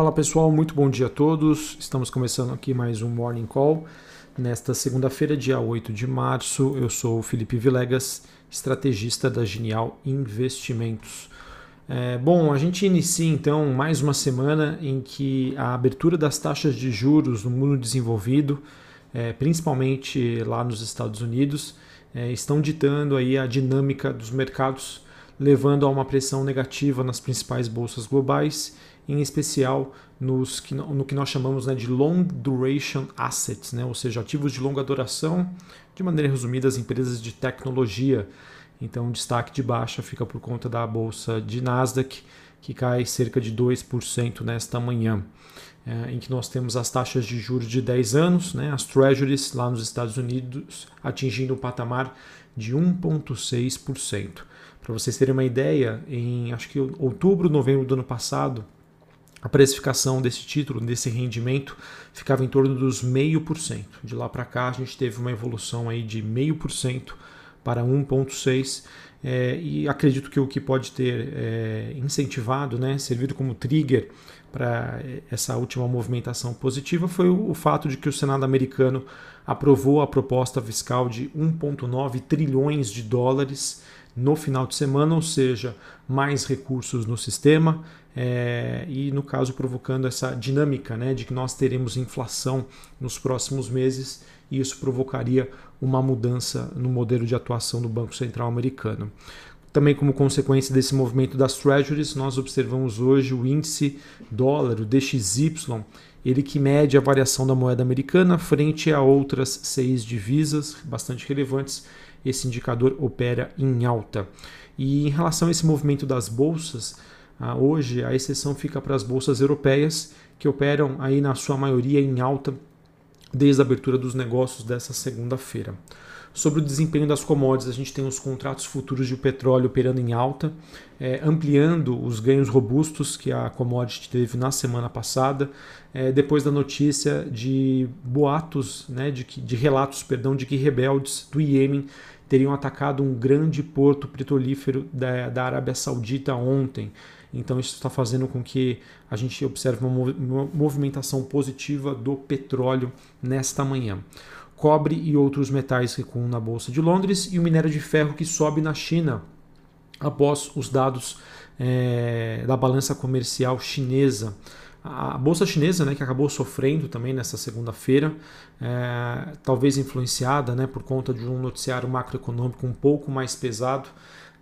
Fala pessoal, muito bom dia a todos. Estamos começando aqui mais um Morning Call. Nesta segunda-feira, dia 8 de março, eu sou o Felipe Vilegas, estrategista da Genial Investimentos. É, bom, a gente inicia então mais uma semana em que a abertura das taxas de juros no mundo desenvolvido, é, principalmente lá nos Estados Unidos, é, estão ditando aí a dinâmica dos mercados, levando a uma pressão negativa nas principais bolsas globais em especial nos que, no que nós chamamos né, de long duration assets, né, ou seja, ativos de longa duração, de maneira resumida, as empresas de tecnologia. Então, o destaque de baixa fica por conta da bolsa de Nasdaq, que cai cerca de 2% nesta manhã, é, em que nós temos as taxas de juros de 10 anos, né, as treasuries lá nos Estados Unidos, atingindo o patamar de 1,6%. Para vocês terem uma ideia, em acho que outubro, novembro do ano passado, a precificação desse título, desse rendimento, ficava em torno dos 0,5%. De lá para cá, a gente teve uma evolução aí de 0,5% para 1,6%. É, e acredito que o que pode ter é, incentivado, né, servido como trigger para essa última movimentação positiva foi o, o fato de que o Senado americano aprovou a proposta fiscal de 1,9 trilhões de dólares no final de semana, ou seja, mais recursos no sistema é, e, no caso, provocando essa dinâmica né, de que nós teremos inflação nos próximos meses e isso provocaria uma mudança no modelo de atuação do Banco Central americano. Também como consequência desse movimento das treasuries, nós observamos hoje o índice dólar, o DXY, ele que mede a variação da moeda americana frente a outras seis divisas bastante relevantes esse indicador opera em alta. E em relação a esse movimento das bolsas, ah, hoje a exceção fica para as bolsas europeias, que operam aí na sua maioria em alta desde a abertura dos negócios dessa segunda-feira. Sobre o desempenho das commodities, a gente tem os contratos futuros de petróleo operando em alta, é, ampliando os ganhos robustos que a commodity teve na semana passada, é, depois da notícia de boatos, né, de, que, de relatos perdão, de que rebeldes do Iêmen teriam atacado um grande porto petrolífero da, da Arábia Saudita ontem. Então isso está fazendo com que a gente observe uma movimentação positiva do petróleo nesta manhã cobre e outros metais recuam na Bolsa de Londres e o minério de ferro que sobe na China após os dados é, da balança comercial chinesa. A bolsa chinesa, né, que acabou sofrendo também nessa segunda-feira, é, talvez influenciada né, por conta de um noticiário macroeconômico um pouco mais pesado.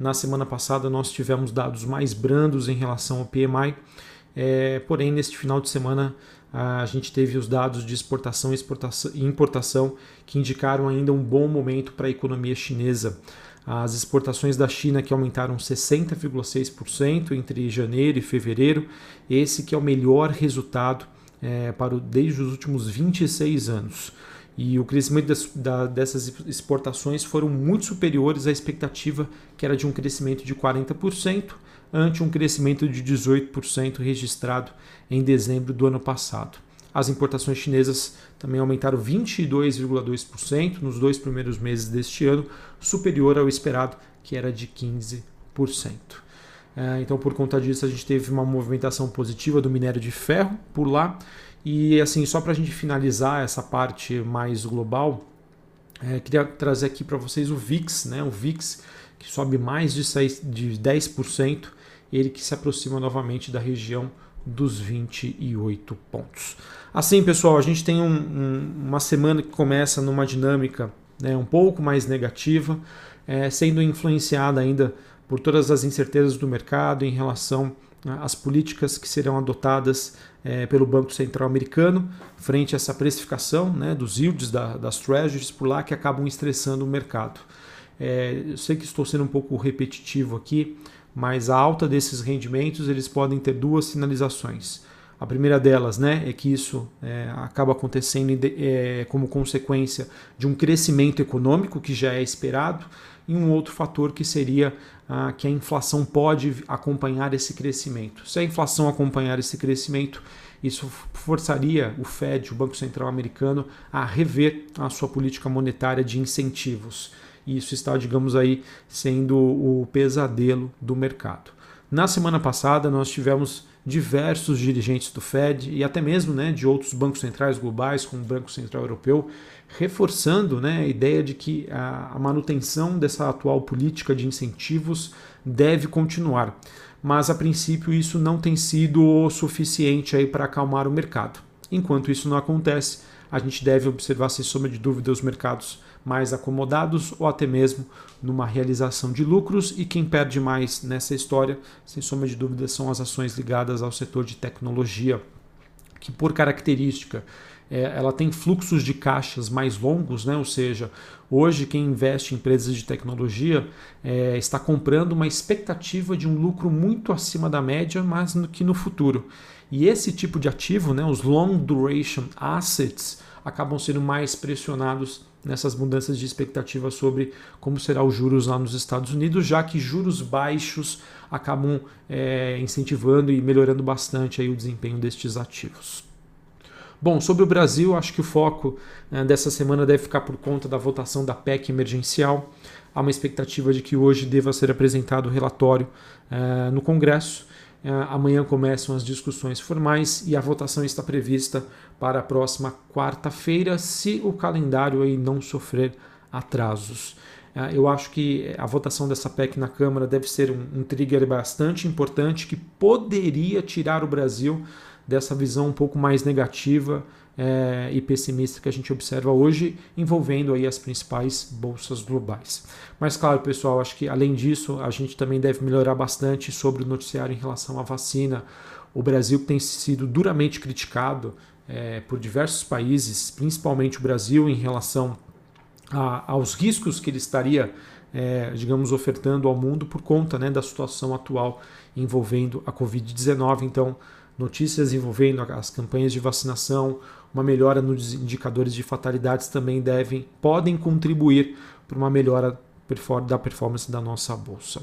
Na semana passada nós tivemos dados mais brandos em relação ao PMI, é, porém neste final de semana a gente teve os dados de exportação e importação que indicaram ainda um bom momento para a economia chinesa. As exportações da China que aumentaram 60,6% entre janeiro e fevereiro, esse que é o melhor resultado é, para o, desde os últimos 26 anos. E o crescimento das, da, dessas exportações foram muito superiores à expectativa, que era de um crescimento de 40%, ante um crescimento de 18% registrado em dezembro do ano passado. As importações chinesas também aumentaram 22,2% nos dois primeiros meses deste ano, superior ao esperado, que era de 15%. É, então, por conta disso, a gente teve uma movimentação positiva do minério de ferro por lá. E assim, só para a gente finalizar essa parte mais global, é, queria trazer aqui para vocês o VIX, né? o VIX que sobe mais de, 6, de 10%, ele que se aproxima novamente da região dos 28 pontos. Assim, pessoal, a gente tem um, um, uma semana que começa numa dinâmica né, um pouco mais negativa, é, sendo influenciada ainda por todas as incertezas do mercado em relação né, às políticas que serão adotadas é, pelo Banco Central Americano frente a essa precificação né, dos yields da, das treasuries por lá que acabam estressando o mercado. É, eu sei que estou sendo um pouco repetitivo aqui, mas a alta desses rendimentos eles podem ter duas sinalizações. A primeira delas né, é que isso é, acaba acontecendo é, como consequência de um crescimento econômico que já é esperado, e um outro fator que seria ah, que a inflação pode acompanhar esse crescimento. Se a inflação acompanhar esse crescimento, isso forçaria o Fed, o Banco Central Americano, a rever a sua política monetária de incentivos. E isso está, digamos aí, sendo o pesadelo do mercado. Na semana passada, nós tivemos diversos dirigentes do Fed e até mesmo né, de outros bancos centrais globais, como o Banco Central Europeu, reforçando né, a ideia de que a, manutenção dessa atual política de incentivos deve continuar. Mas a princípio isso não tem sido o suficiente para acalmar o mercado. Enquanto isso não acontece, a gente deve observar, sem sombra de dúvida, os mercados mais acomodados ou até mesmo numa realização de lucros. E quem perde mais nessa história, sem sombra de dúvida, são as ações ligadas ao setor de tecnologia, que por característica é, ela tem fluxos de caixas mais longos, né? ou seja, hoje quem investe em empresas de tecnologia é, está comprando uma expectativa de um lucro muito acima da média, mas no, que no futuro. E esse tipo de ativo, né, os long duration assets, acabam sendo mais pressionados nessas mudanças de expectativa sobre como será os juros lá nos Estados Unidos, já que juros baixos acabam é, incentivando e melhorando bastante aí o desempenho destes ativos. Bom, sobre o Brasil, acho que o foco né, dessa semana deve ficar por conta da votação da PEC emergencial. Há uma expectativa de que hoje deva ser apresentado o relatório é, no Congresso. É, amanhã começam as discussões formais e a votação está prevista para a próxima quarta-feira, se o calendário aí não sofrer atrasos. É, eu acho que a votação dessa PEC na Câmara deve ser um, um trigger bastante importante que poderia tirar o Brasil dessa visão um pouco mais negativa é, e pessimista que a gente observa hoje, envolvendo aí as principais bolsas globais. Mas claro, pessoal, acho que além disso, a gente também deve melhorar bastante sobre o noticiário em relação à vacina. O Brasil tem sido duramente criticado é, por diversos países, principalmente o Brasil, em relação a, aos riscos que ele estaria, é, digamos, ofertando ao mundo por conta né, da situação atual envolvendo a Covid-19. Então, notícias envolvendo as campanhas de vacinação, uma melhora nos indicadores de fatalidades também devem, podem contribuir para uma melhora da performance da nossa bolsa.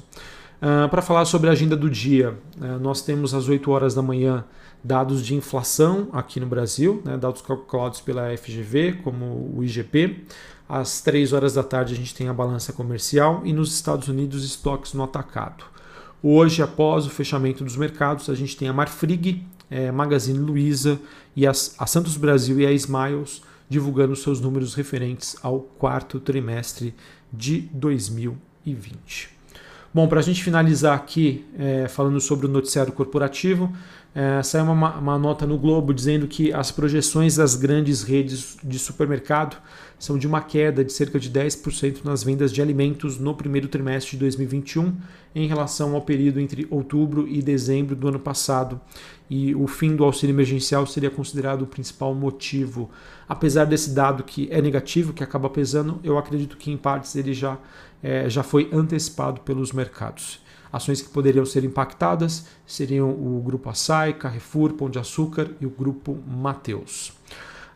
Uh, para falar sobre a agenda do dia, uh, nós temos às 8 horas da manhã dados de inflação aqui no Brasil, né, dados calculados pela FGV, como o IGP. Às 3 horas da tarde a gente tem a balança comercial e nos Estados Unidos estoques no atacado. Hoje, após o fechamento dos mercados, a gente tem a Marfrig, é, Magazine Luiza e as, a Santos Brasil e a Smiles divulgando seus números referentes ao quarto trimestre de 2020. Bom, para a gente finalizar aqui, é, falando sobre o noticiário corporativo, é, saiu uma, uma, nota no Globo dizendo que as projeções das grandes redes de supermercado são de uma queda de cerca de 10% nas vendas de alimentos no primeiro trimestre de 2021 em relação ao período entre outubro e dezembro do ano passado. E o fim do auxílio emergencial seria considerado o principal motivo. Apesar desse dado que é negativo, que acaba pesando, eu acredito que em partes ele já, é, já foi antecipado pelos mercados. Ações que poderiam ser impactadas seriam o Grupo Açaí, Carrefour, Pão de Açúcar e o Grupo Mateus.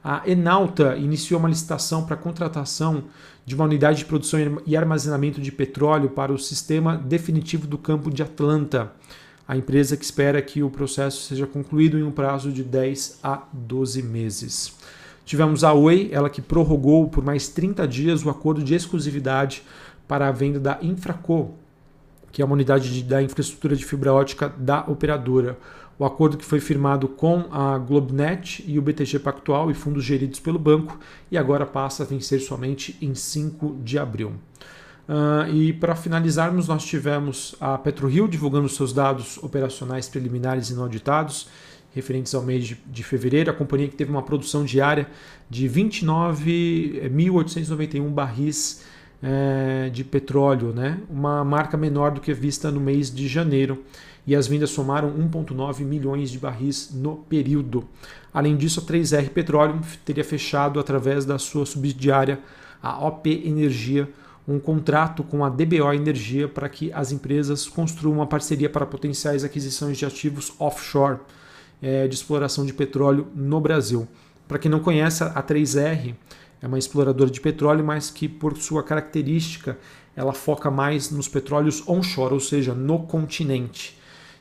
A Enalta iniciou uma licitação para a contratação de uma unidade de produção e armazenamento de petróleo para o sistema definitivo do campo de Atlanta. A empresa que espera que o processo seja concluído em um prazo de 10 a 12 meses. Tivemos a Oi, ela que prorrogou por mais 30 dias o acordo de exclusividade para a venda da Infraco, que é uma unidade de, da infraestrutura de fibra ótica da operadora. O acordo que foi firmado com a Globnet e o BTG Pactual e fundos geridos pelo banco e agora passa a vencer somente em 5 de abril. Uh, e para finalizarmos, nós tivemos a PetroRio divulgando seus dados operacionais preliminares e não auditados, referentes ao mês de, de fevereiro. A companhia que teve uma produção diária de 29.891 barris é, de petróleo, né? uma marca menor do que vista no mês de janeiro. E as vendas somaram 1,9 milhões de barris no período. Além disso, a 3R Petróleo teria fechado, através da sua subsidiária, a OP Energia, um contrato com a DBO Energia para que as empresas construam uma parceria para potenciais aquisições de ativos offshore é, de exploração de petróleo no Brasil. Para quem não conhece, a 3R é uma exploradora de petróleo, mas que por sua característica ela foca mais nos petróleos onshore, ou seja, no continente.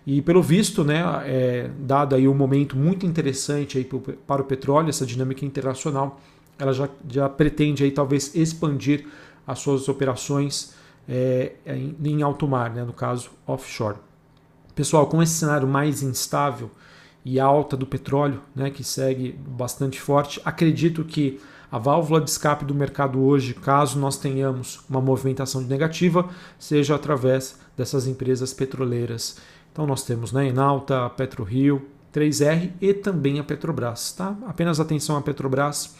E pelo visto, né, é, dado aí um momento muito interessante aí para o petróleo, essa dinâmica internacional, ela já, já pretende aí talvez expandir as suas operações é, em, em alto mar, né, no caso offshore. Pessoal, com esse cenário mais instável e alta do petróleo, né, que segue bastante forte, acredito que a válvula de escape do mercado hoje, caso nós tenhamos uma movimentação negativa, seja através dessas empresas petroleiras. Então nós temos né, Enalta, PetroRio, 3R e também a Petrobras. Tá? Apenas atenção à Petrobras.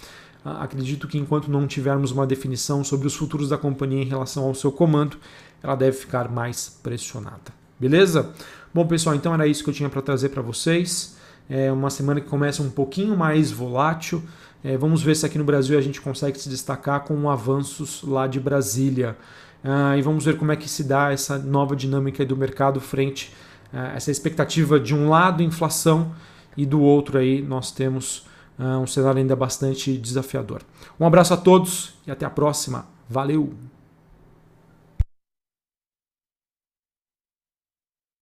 Ah, acredito que enquanto não tivermos uma definição sobre os futuros da companhia em relação ao seu comando, ela deve ficar mais pressionada. Beleza? Bom, pessoal, então era isso que eu tinha para trazer para vocês. É uma semana que começa um pouquinho mais volátil. É, vamos ver se aqui no Brasil a gente consegue se destacar com avanços lá de Brasília. Ah, e vamos ver como é que se dá essa nova dinâmica do mercado frente a essa expectativa de um lado inflação e do outro aí nós temos ah, um cenário ainda bastante desafiador. Um abraço a todos e até a próxima. Valeu!